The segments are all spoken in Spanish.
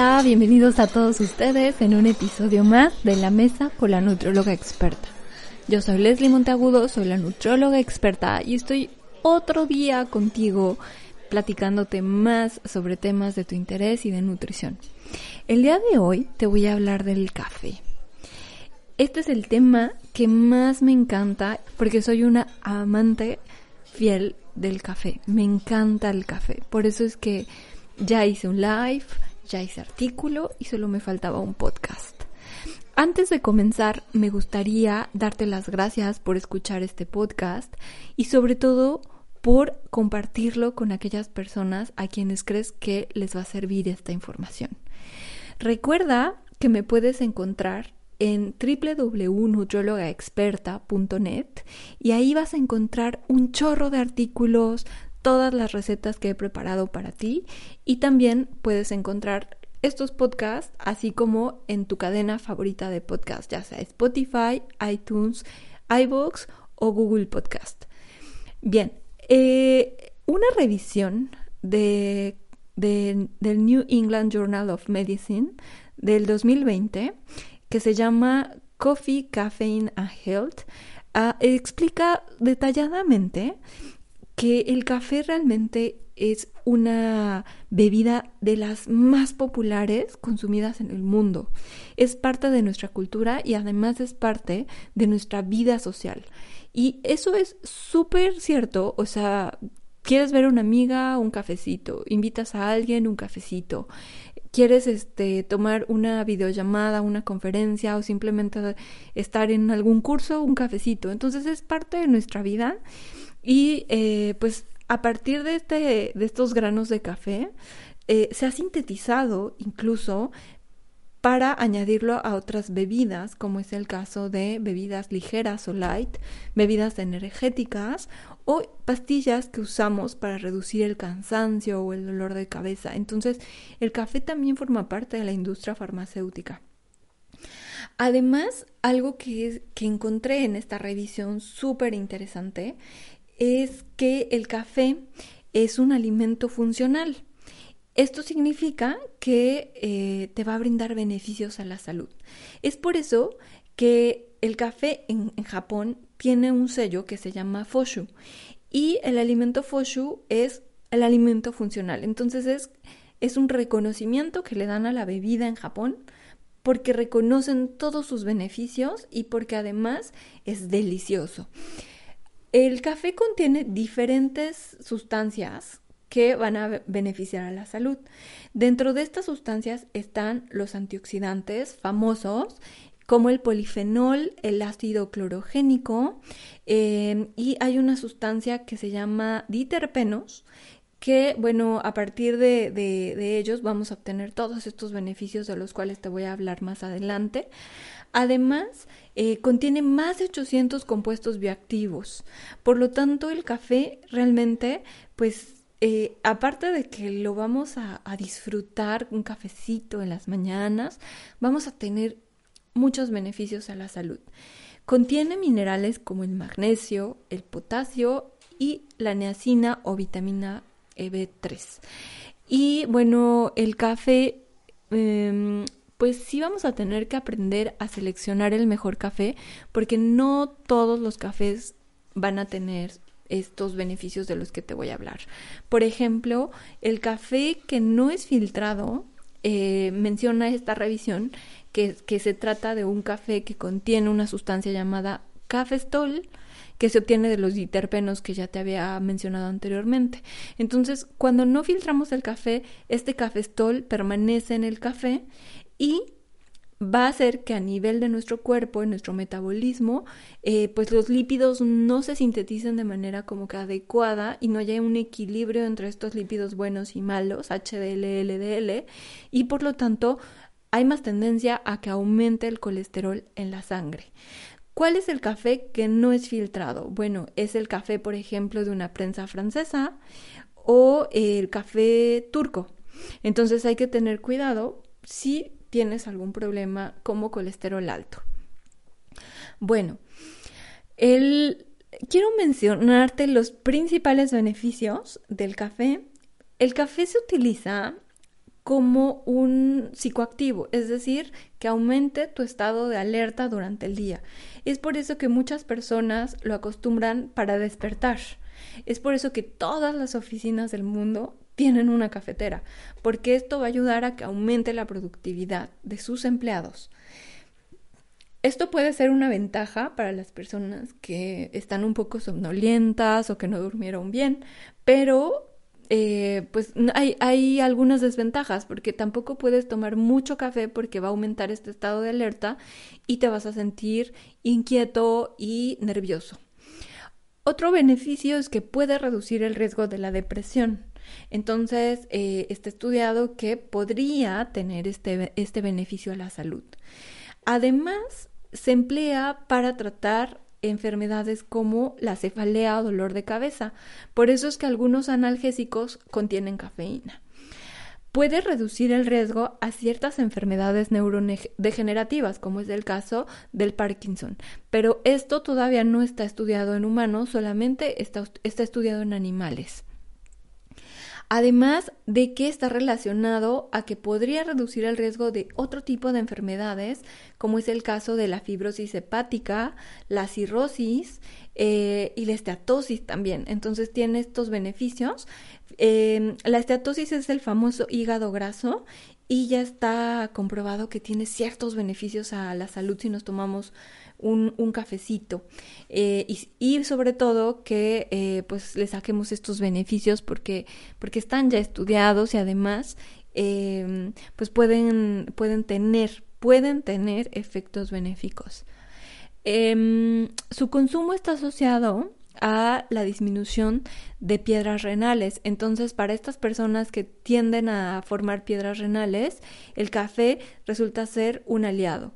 Hola, bienvenidos a todos ustedes en un episodio más de La Mesa con la Nutróloga Experta. Yo soy Leslie Monteagudo, soy la Nutróloga Experta y estoy otro día contigo platicándote más sobre temas de tu interés y de nutrición. El día de hoy te voy a hablar del café. Este es el tema que más me encanta porque soy una amante fiel del café. Me encanta el café. Por eso es que ya hice un live, ya hice artículo y solo me faltaba un podcast. Antes de comenzar, me gustaría darte las gracias por escuchar este podcast y sobre todo por compartirlo con aquellas personas a quienes crees que les va a servir esta información. Recuerda que me puedes encontrar en www.nutriologaexperta.net y ahí vas a encontrar un chorro de artículos, todas las recetas que he preparado para ti y también puedes encontrar estos podcasts así como en tu cadena favorita de podcast, ya sea Spotify, iTunes, iBox o Google Podcast. Bien, eh, una revisión de, del New England Journal of Medicine del 2020 que se llama Coffee, Caffeine and Health ah, explica detalladamente que el café realmente es una bebida de las más populares consumidas en el mundo. Es parte de nuestra cultura y además es parte de nuestra vida social. Y eso es súper cierto, o sea, quieres ver a una amiga, un cafecito, invitas a alguien, un cafecito, quieres este tomar una videollamada, una conferencia o simplemente estar en algún curso, un cafecito. Entonces es parte de nuestra vida y eh, pues a partir de, este, de estos granos de café, eh, se ha sintetizado incluso para añadirlo a otras bebidas, como es el caso de bebidas ligeras o light, bebidas energéticas o pastillas que usamos para reducir el cansancio o el dolor de cabeza. Entonces, el café también forma parte de la industria farmacéutica. Además, algo que, que encontré en esta revisión súper interesante es que el café es un alimento funcional. Esto significa que eh, te va a brindar beneficios a la salud. Es por eso que el café en, Japón tiene un sello que se llama Foshu y el alimento Foshu es el alimento funcional. Entonces es, es un reconocimiento que le dan a la bebida en Japón porque reconocen todos sus beneficios y porque además es delicioso. El café contiene diferentes sustancias que van a beneficiar a la salud. Dentro de estas sustancias están los antioxidantes famosos como el polifenol, el ácido clorogénico em, y hay una sustancia que se llama diterpenos que, bueno, a partir de, de, ellos vamos a obtener todos estos beneficios de los cuales te voy a hablar más adelante. Además, eh, contiene más de 800 compuestos bioactivos. Por lo tanto, el café realmente, pues, eh, aparte de que lo vamos a, a disfrutar un cafecito en las mañanas, vamos a tener muchos beneficios a la salud. Contiene minerales como el magnesio, el potasio y la niacina o vitamina EB3. Y bueno, el café, em, pues sí vamos a tener que aprender a seleccionar el mejor café, porque no todos los cafés van a tener estos beneficios de los que te voy a hablar. Por ejemplo, el café que no es filtrado, eh, menciona esta revisión que, que se trata de un café que contiene una sustancia llamada cafestol, que se obtiene de los diterpenos que ya te había mencionado anteriormente. Entonces, cuando no filtramos el café, este cafestol permanece en el café y va a hacer que a nivel de nuestro cuerpo, en nuestro metabolismo, eh, pues los lípidos no se sinteticen de manera como que adecuada y no haya un equilibrio entre estos lípidos buenos y malos, HDL, LDL, y por lo tanto hay más tendencia a que aumente el colesterol en la sangre. ¿Cuál es el café que no es filtrado? Bueno, es el café, por ejemplo, de una prensa francesa o el café turco. Entonces hay que tener cuidado si tienes algún problema como colesterol alto. Bueno, quiero mencionarte los principales beneficios del café. El café se utiliza como un psicoactivo, es decir, que aumente tu estado de alerta durante el día. Es por eso que muchas personas lo acostumbran para despertar. Es por eso que todas las oficinas del mundo tienen una cafetera, porque esto va a ayudar a que aumente la productividad de sus empleados. Esto puede ser una ventaja para las personas que están un poco somnolientas o que no durmieron bien, pero eh, pues hay, hay, algunas desventajas porque tampoco puedes tomar mucho café porque va a aumentar este estado de alerta y te vas a sentir inquieto y nervioso. Otro beneficio es que puede reducir el riesgo de la depresión. Entonces, eh, está estudiado que podría tener este, este beneficio a la salud. Además, se emplea para tratar enfermedades como la cefalea o dolor de cabeza. Por eso es que algunos analgésicos contienen cafeína. Puede reducir el riesgo a ciertas enfermedades neurodegenerativas, como es el caso del Parkinson, pero esto todavía no está estudiado en humanos, solamente está, está estudiado en animales. Además de que está relacionado a que podría reducir el riesgo de otro tipo de enfermedades, como es el caso de la fibrosis hepática, la cirrosis eh, y la esteatosis también. Entonces tiene estos beneficios. Em, la esteatosis es el famoso hígado graso y ya está comprobado que tiene ciertos beneficios a la salud si nos tomamos un, cafecito eh, y, sobre todo que eh, pues le saquemos estos beneficios porque, porque están ya estudiados y además em, pues pueden, pueden tener pueden tener efectos benéficos. Em, su consumo está asociado a la disminución de piedras renales. Entonces, para estas personas que tienden a formar piedras renales, el café resulta ser un aliado.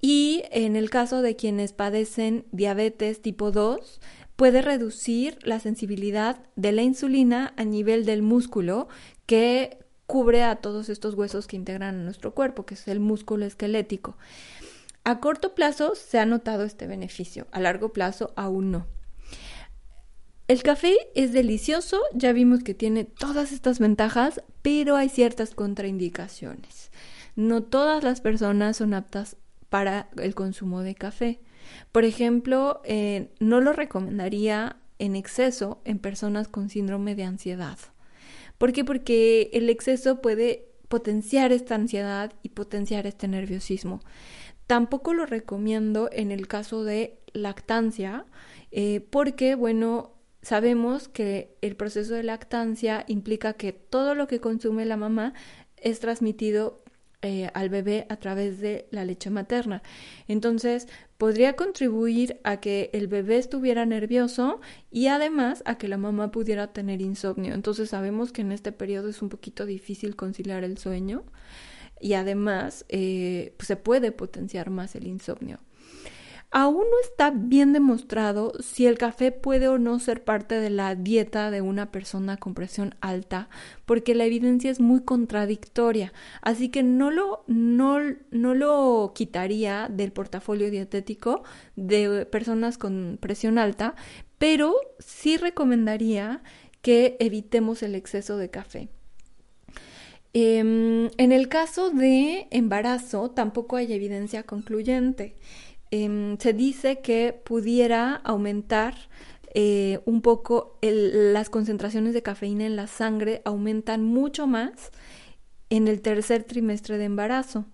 Y en el caso de quienes padecen diabetes tipo 2, puede reducir la sensibilidad de la insulina a nivel del músculo que cubre a todos estos huesos que integran a nuestro cuerpo, que es el músculo esquelético. A corto plazo se ha notado este beneficio, a largo plazo aún no. El café es delicioso, ya vimos que tiene todas estas ventajas, pero hay ciertas contraindicaciones. No todas las personas son aptas para el consumo de café. Por ejemplo, eh, no lo recomendaría en exceso en personas con síndrome de ansiedad. ¿Por qué? Porque el exceso puede potenciar esta ansiedad y potenciar este nerviosismo. Tampoco lo recomiendo en el caso de lactancia, eh, porque, bueno, sabemos que el proceso de lactancia implica que todo lo que consume la mamá es transmitido eh, al bebé a través de la leche materna. Entonces, podría contribuir a que el bebé estuviera nervioso y además a que la mamá pudiera tener insomnio. Entonces, sabemos que en este periodo es un poquito difícil conciliar el sueño y además eh, pues, se puede potenciar más el insomnio. Aún no está bien demostrado si el café puede o no ser parte de la dieta de una persona con presión alta, porque la evidencia es muy contradictoria, así que no lo, no, no lo quitaría del portafolio dietético de personas con presión alta, pero sí recomendaría que evitemos el exceso de café. Em, en el caso de embarazo, tampoco hay evidencia concluyente. Em, se dice que pudiera aumentar eh, un poco las concentraciones de cafeína en la sangre, aumentan mucho más en el tercer trimestre de embarazo.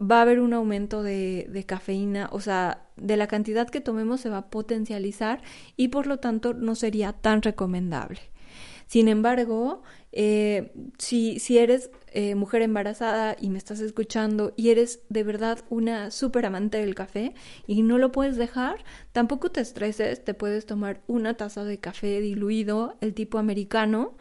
Va a haber un aumento de, de cafeína, o sea, de la cantidad que tomemos se va a potencializar y por lo tanto no sería tan recomendable. Sin embargo, eh, si, si, eres eh, mujer embarazada y me estás escuchando y eres de verdad una súper amante del café y no lo puedes dejar, tampoco te estreses, te puedes tomar una taza de café diluido, el tipo americano,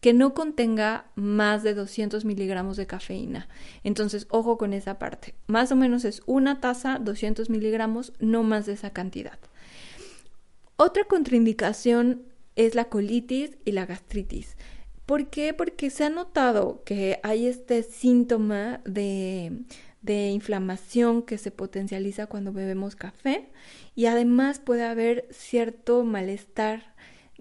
que no contenga más de 200 miligramos de cafeína. Entonces, ojo con esa parte. Más o menos es una taza, 200 miligramos, no más de esa cantidad. Otra contraindicación es la colitis y la gastritis. ¿Por qué? Porque se ha notado que hay este síntoma de, de inflamación que se potencializa cuando bebemos café y además puede haber cierto malestar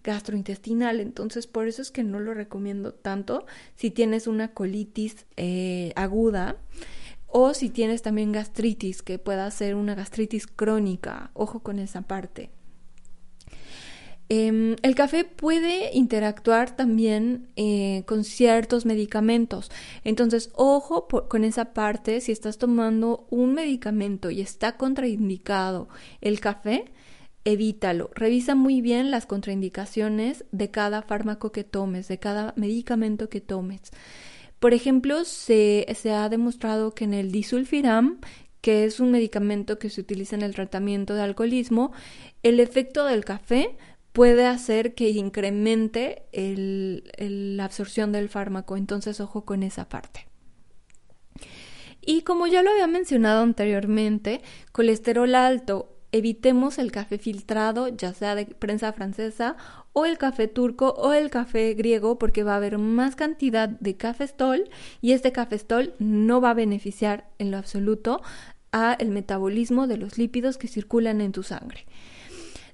gastrointestinal. Entonces, por eso es que no lo recomiendo tanto si tienes una colitis eh, aguda o si tienes también gastritis, que pueda ser una gastritis crónica. Ojo con esa parte. Em, el café puede interactuar también eh, con ciertos medicamentos. Entonces, ojo con esa parte. Si estás tomando un medicamento y está contraindicado el café, evítalo. Revisa muy bien las contraindicaciones de cada fármaco que tomes, de cada medicamento que tomes. Por ejemplo, se, se ha demostrado que en el disulfiram, que es un medicamento que se utiliza en el tratamiento de alcoholismo, el efecto del café puede hacer que incremente la absorción del fármaco. Entonces, ojo con esa parte. Y como ya lo había mencionado anteriormente, colesterol alto. Evitemos el café filtrado, ya sea de prensa francesa, o el café turco o el café griego, porque va a haber más cantidad de cafestol y este cafestol no va a beneficiar en lo absoluto a el metabolismo de los lípidos que circulan en tu sangre.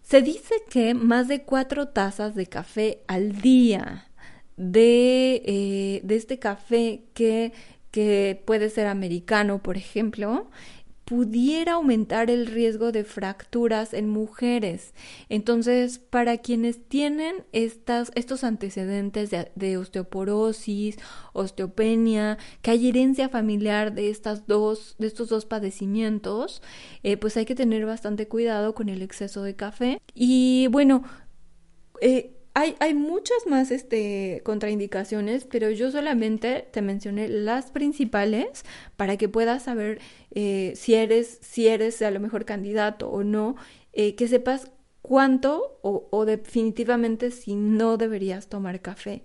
Se dice que más de cuatro tazas de café al día de, eh, de este café que, que puede ser americano, por ejemplo, pudiera aumentar el riesgo de fracturas en mujeres. Entonces, para quienes tienen estas, estos antecedentes de, osteoporosis, osteopenia, que hay herencia familiar de, estas dos, de estos dos padecimientos, eh, pues hay que tener bastante cuidado con el exceso de café. Y bueno, eh, hay, muchas más este, contraindicaciones, pero yo solamente te mencioné las principales para que puedas saber eh, si, eres, si eres a lo mejor candidato o no, eh, que sepas cuánto o, definitivamente si no deberías tomar café.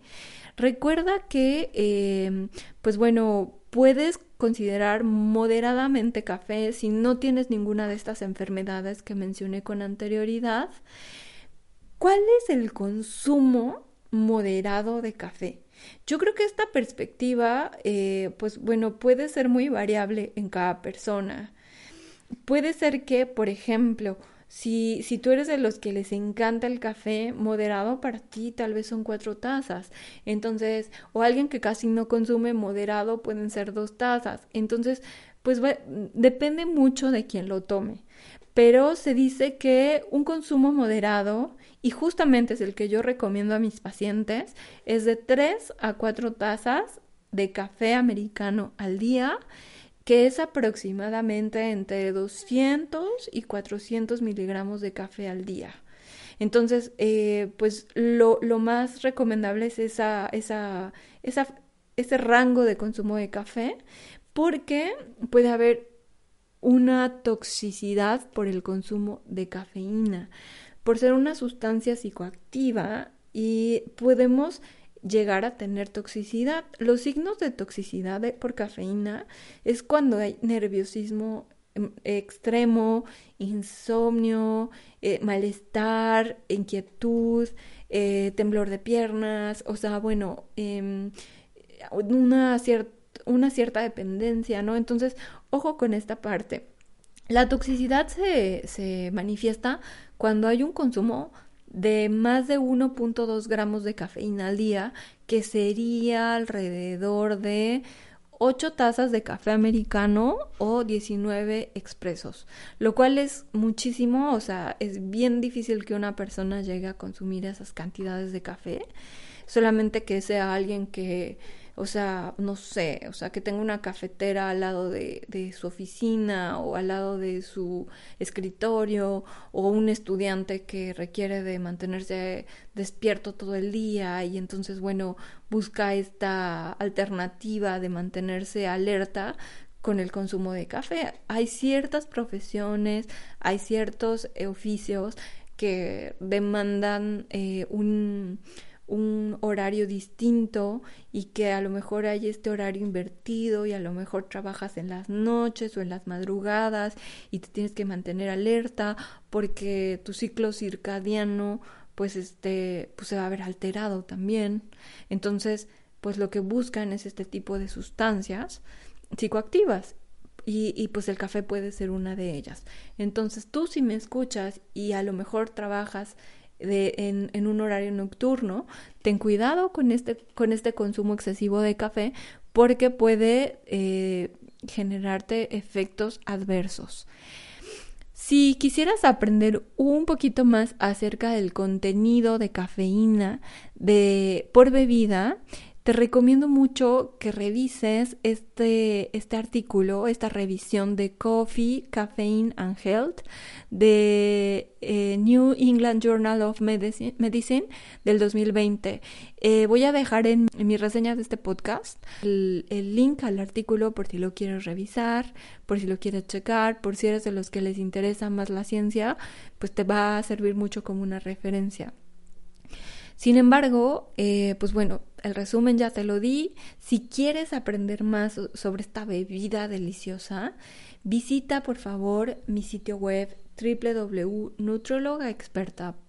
Recuerda que, em, pues bueno, puedes considerar moderadamente café si no tienes ninguna de estas enfermedades que mencioné con anterioridad. ¿Cuál es el consumo moderado de café? Yo creo que esta perspectiva, eh, pues bueno, puede ser muy variable en cada persona. Puede ser que, por ejemplo, si, si tú eres de los que les encanta el café moderado, para ti tal vez son cuatro tazas. Entonces, o alguien que casi no consume moderado, pueden ser dos tazas. Entonces, pues depende mucho de quién lo tome. Pero se dice que un consumo moderado y justamente es el que yo recomiendo a mis pacientes, es de 3 a 4 tazas de café americano al día, que es aproximadamente entre 200 y 400 miligramos de café al día. Entonces, eh, pues lo, más recomendable es esa, esa, esa, ese rango de consumo de café, porque puede haber una toxicidad por el consumo de cafeína por ser una sustancia psicoactiva y podemos llegar a tener toxicidad. Los signos de toxicidad por cafeína es cuando hay nerviosismo em, extremo, insomnio, eh, malestar, inquietud, eh, temblor de piernas, o sea, bueno, em, una, una cierta dependencia, ¿no? Entonces, ojo con esta parte. La toxicidad se, se manifiesta cuando hay un consumo de más de 1.2 gramos de cafeína al día, que sería alrededor de 8 tazas de café americano o 19 expresos, lo cual es muchísimo, o sea, es bien difícil que una persona llegue a consumir esas cantidades de café, solamente que sea alguien que o sea, no sé, o sea, que tenga una cafetera al lado de, su oficina o al lado de su escritorio o un estudiante que requiere de mantenerse despierto todo el día y entonces, bueno, busca esta alternativa de mantenerse alerta con el consumo de café. Hay ciertas profesiones, hay ciertos oficios que demandan eh, un un horario distinto y que a lo mejor hay este horario invertido y a lo mejor trabajas en las noches o en las madrugadas y te tienes que mantener alerta porque tu ciclo circadiano pues este pues se va a ver alterado también. Entonces, pues lo que buscan es este tipo de sustancias psicoactivas y, y, pues el café puede ser una de ellas. Entonces tú si me escuchas y a lo mejor trabajas en, un horario nocturno, ten cuidado con este, con este consumo excesivo de café porque puede eh, generarte efectos adversos. Si quisieras aprender un poquito más acerca del contenido de cafeína de, por bebida, te recomiendo mucho que revises este, este artículo, esta revisión de Coffee, Caffeine and Health de eh, New England Journal of Medicine, del 2020. Eh, voy a dejar en, mi reseña de este podcast el, el, link al artículo por si lo quieres revisar, por si lo quieres checar, por si eres de los que les interesa más la ciencia, pues te va a servir mucho como una referencia. Sin embargo, eh, pues bueno, el resumen ya te lo di. Si quieres aprender más sobre esta bebida deliciosa, visita por favor mi sitio web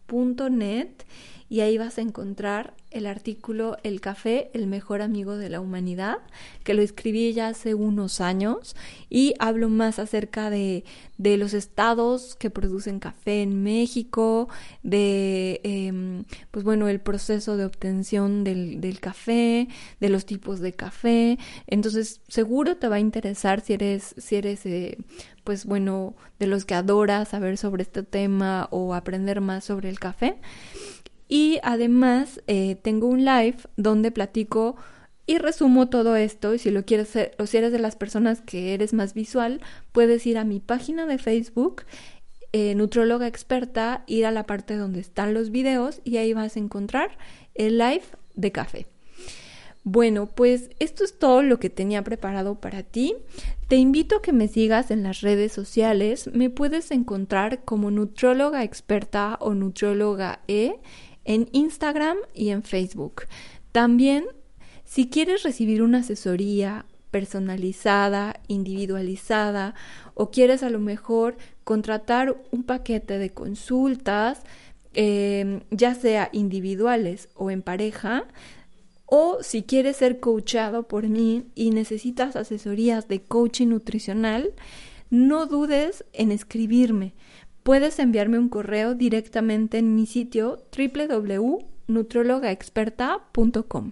www.nutrologaexperta.net y ahí vas a encontrar el artículo El café, el mejor amigo de la humanidad, que lo escribí ya hace unos años y hablo más acerca de, de los estados que producen café en México, de, eh, pues bueno, el proceso de obtención del, del, café, de los tipos de café. Entonces, seguro te va a interesar si eres, si eres eh, pues bueno, de los que adora saber sobre este tema o aprender más sobre el café. Y además eh, tengo un live donde platico y resumo todo esto. Y si lo quieres hacer, o si eres de las personas que eres más visual, puedes ir a mi página de Facebook, eh, Nutróloga Experta, ir a la parte donde están los videos y ahí vas a encontrar el live de café. Bueno, pues esto es todo lo que tenía preparado para ti. Te invito a que me sigas en las redes sociales. Me puedes encontrar como Nutróloga Experta o Nutróloga E en Instagram y en Facebook. También, si quieres recibir una asesoría personalizada, individualizada, o quieres a lo mejor contratar un paquete de consultas, em, ya sea individuales o en pareja, o si quieres ser coachado por mí y necesitas asesorías de coaching nutricional, no dudes en escribirme. Puedes enviarme un correo directamente en mi sitio www.nutrologaexperta.com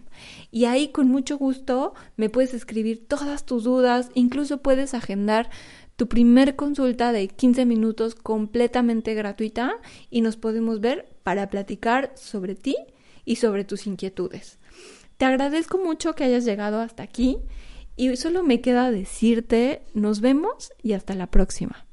y ahí con mucho gusto me puedes escribir todas tus dudas, incluso puedes agendar tu primer consulta de 15 minutos completamente gratuita y nos podemos ver para platicar sobre ti y sobre tus inquietudes. Te agradezco mucho que hayas llegado hasta aquí y solo me queda decirte nos vemos y hasta la próxima.